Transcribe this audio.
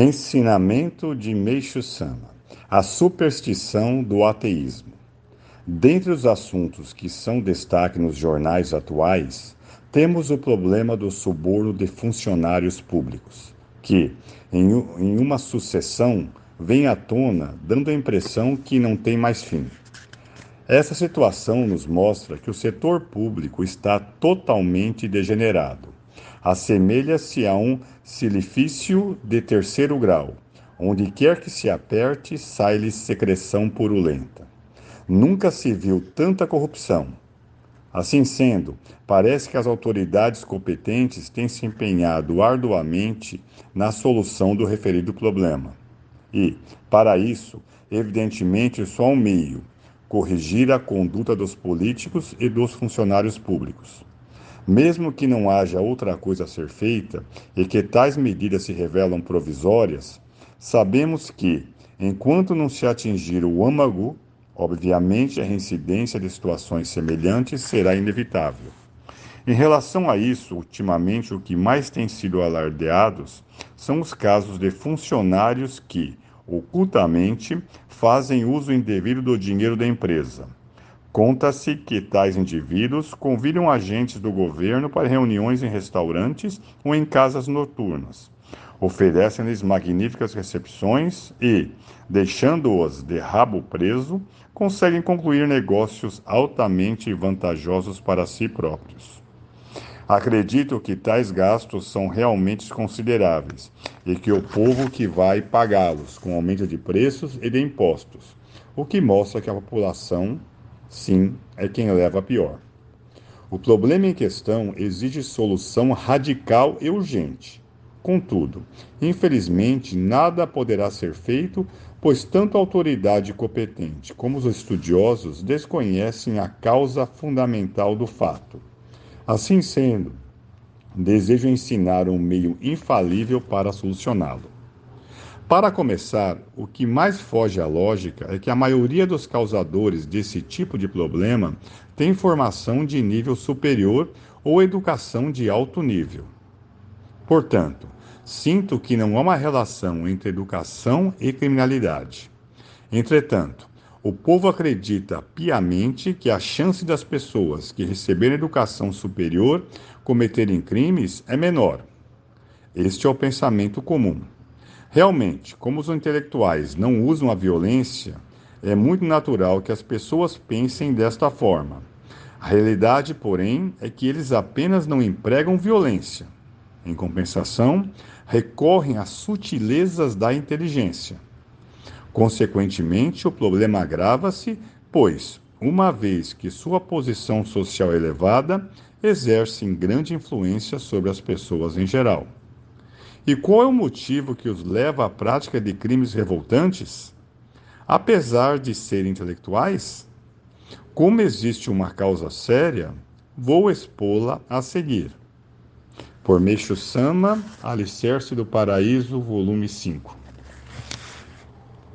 Ensinamento de Meixo Sama: A superstição do ateísmo. Dentre os assuntos que são destaque nos jornais atuais, temos o problema do suborno de funcionários públicos, que, em, em uma sucessão, vem à tona, dando a impressão que não tem mais fim. Essa situação nos mostra que o setor público está totalmente degenerado assemelha-se a um silifício de terceiro grau. Onde quer que se aperte, sai-lhe secreção purulenta. Nunca se viu tanta corrupção. Assim sendo, parece que as autoridades competentes têm se empenhado arduamente na solução do referido problema. E, para isso, evidentemente, só um meio: corrigir a conduta dos políticos e dos funcionários públicos. Mesmo que não haja outra coisa a ser feita e que tais medidas se revelam provisórias, sabemos que, enquanto não se atingir o âmago, obviamente a reincidência de situações semelhantes será inevitável. Em relação a isso, ultimamente o que mais tem sido alardeados são os casos de funcionários que, ocultamente, fazem uso indevido do dinheiro da empresa Conta-se que tais indivíduos convidam agentes do governo para reuniões em restaurantes ou em casas noturnas. Oferecem-lhes magníficas recepções e, deixando-os de rabo preso, conseguem concluir negócios altamente vantajosos para si próprios. Acredito que tais gastos são realmente consideráveis e que o povo que vai pagá-los com aumento de preços e de impostos, o que mostra que a população sim, é quem leva a pior. O problema em questão exige solução radical e urgente. Contudo, infelizmente, nada poderá ser feito, pois tanto a autoridade competente como os estudiosos desconhecem a causa fundamental do fato. Assim sendo, desejo ensinar um meio infalível para solucioná-lo. Para começar, o que mais foge à lógica é que a maioria dos causadores desse tipo de problema tem formação de nível superior ou educação de alto nível. Portanto, sinto que não há uma relação entre educação e criminalidade. Entretanto, o povo acredita piamente que a chance das pessoas que receberem educação superior cometerem crimes é menor. Este é o pensamento comum. Realmente, como os intelectuais não usam a violência, é muito natural que as pessoas pensem desta forma. A realidade, porém, é que eles apenas não empregam violência. Em compensação, recorrem às sutilezas da inteligência. Consequentemente, o problema agrava-se, pois, uma vez que sua posição social elevada, exercem grande influência sobre as pessoas em geral. E qual é o motivo que os leva à prática de crimes revoltantes? Apesar de serem intelectuais? Como existe uma causa séria, vou expô-la a seguir. Por Meixo Sama, Alicerce do Paraíso, volume 5.